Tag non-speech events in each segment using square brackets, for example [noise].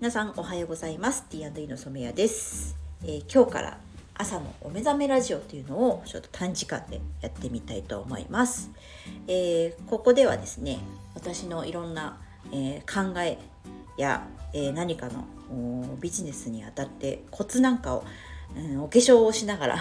皆さんおはようございます。T&E の染谷です、えー、今日から朝のお目覚めラジオというのをちょっと短時間でやってみたいと思います、えー、ここではですね私のいろんな、えー、考えや、え何かのビジネスにあたってコツなんかを、うん、お化粧をしながら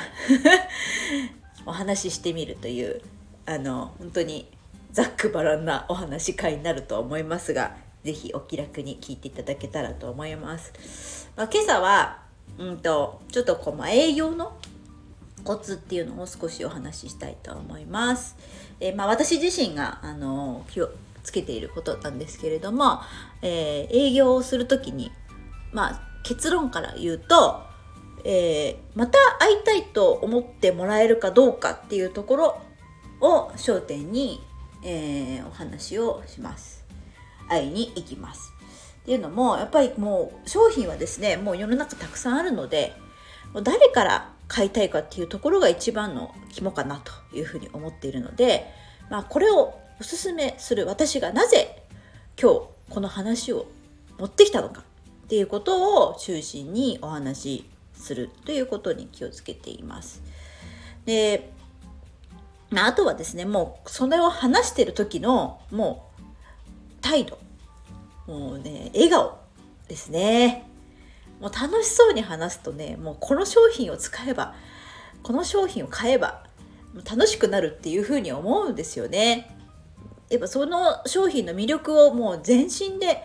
[laughs] お話ししてみるというあの本当にざっくばらんなお話会になると思いますが是非お気楽に聞いていただけたらと思います。まあ、今朝はうんとちょっとこう、まあ、営業のコツっていうのを少しお話ししたいと思います。えー、まあ、私自身があの気をつけていることなんですけれども、えー、営業をする時に、まあ、結論から言うと、えー、また会いたいと思ってもらえるかどうかっていうところを焦点に、えー、お話をします。会いに行きます。っていうのもやっぱりもう商品はですねもう世の中たくさんあるので誰から買いたいかっていうところが一番の肝かなというふうに思っているので、まあ、これをおすすめする私がなぜ今日この話を持ってきたのかっていうことを中心にお話しするということに気をつけています。でまあとはですねもうそれを話してる時のもう態度。もうね笑顔ですね。もう楽しそうに話すとねもうこの商品を使えばこの商品を買えば楽しくなるっていうふうに思うんですよね。やっぱその商品の魅力をもう全身で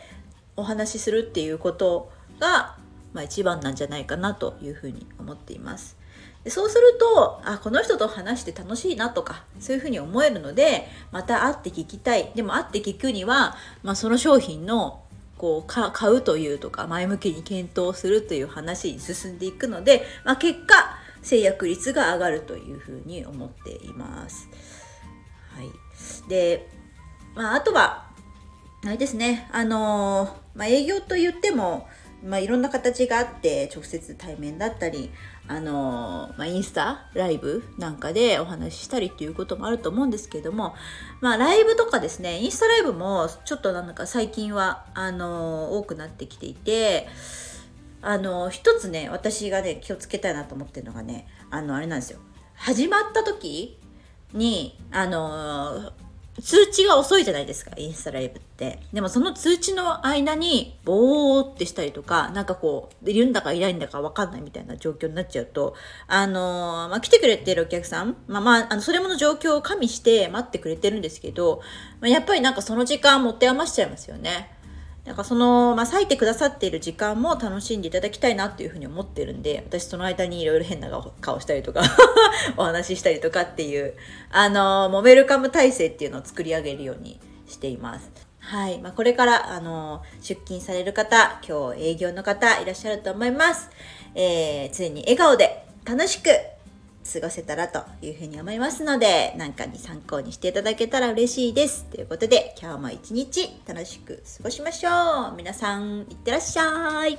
お話しするっていうことが、まあ、一番なんじゃないかなというふうに思っています。でそうするとあこの人と話して楽しいなとかそういうふうに思えるのでまた会って聞きたい。でも会って聞くには、まあ、その商品のこうか買うというとか前向きに検討するという話に進んでいくので、まあ、結果制約率が上がるというふうに思っています。はい、で、まあ、あとはあれですね。あの、まあ、営業と言ってもまあ、いろんな形があって直接対面だったりあのまあ、インスタライブなんかでお話ししたりっていうこともあると思うんですけれども、まあ、ライブとかですねインスタライブもちょっとなんか最近はあの多くなってきていてあの一つね私がね気をつけたいなと思ってるのがねあのあれなんですよ。始まった時にあの通知が遅いじゃないですか、インスタライブって。でもその通知の間に、ぼーってしたりとか、なんかこう、いるんだかいないんだかわかんないみたいな状況になっちゃうと、あのー、まあ、来てくれてるお客さん、まあまあ、あの、それもの状況を加味して待ってくれてるんですけど、まあ、やっぱりなんかその時間持って余しちゃいますよね。なんかその、まあ、割いてくださっている時間も楽しんでいただきたいなっていうふうに思ってるんで、私その間にいろいろ変な顔したりとか [laughs] お話ししたりとかっていう、あの、もうウェルカム体制っていうのを作り上げるようにしています。はい。まあ、これから、あの、出勤される方、今日営業の方いらっしゃると思います。えー、常に笑顔で楽しく過ごせたらというふうに思いますので、何かに参考にしていただけたら嬉しいです。ということで、今日も一日楽しく過ごしましょう。皆さん、いってらっしゃい。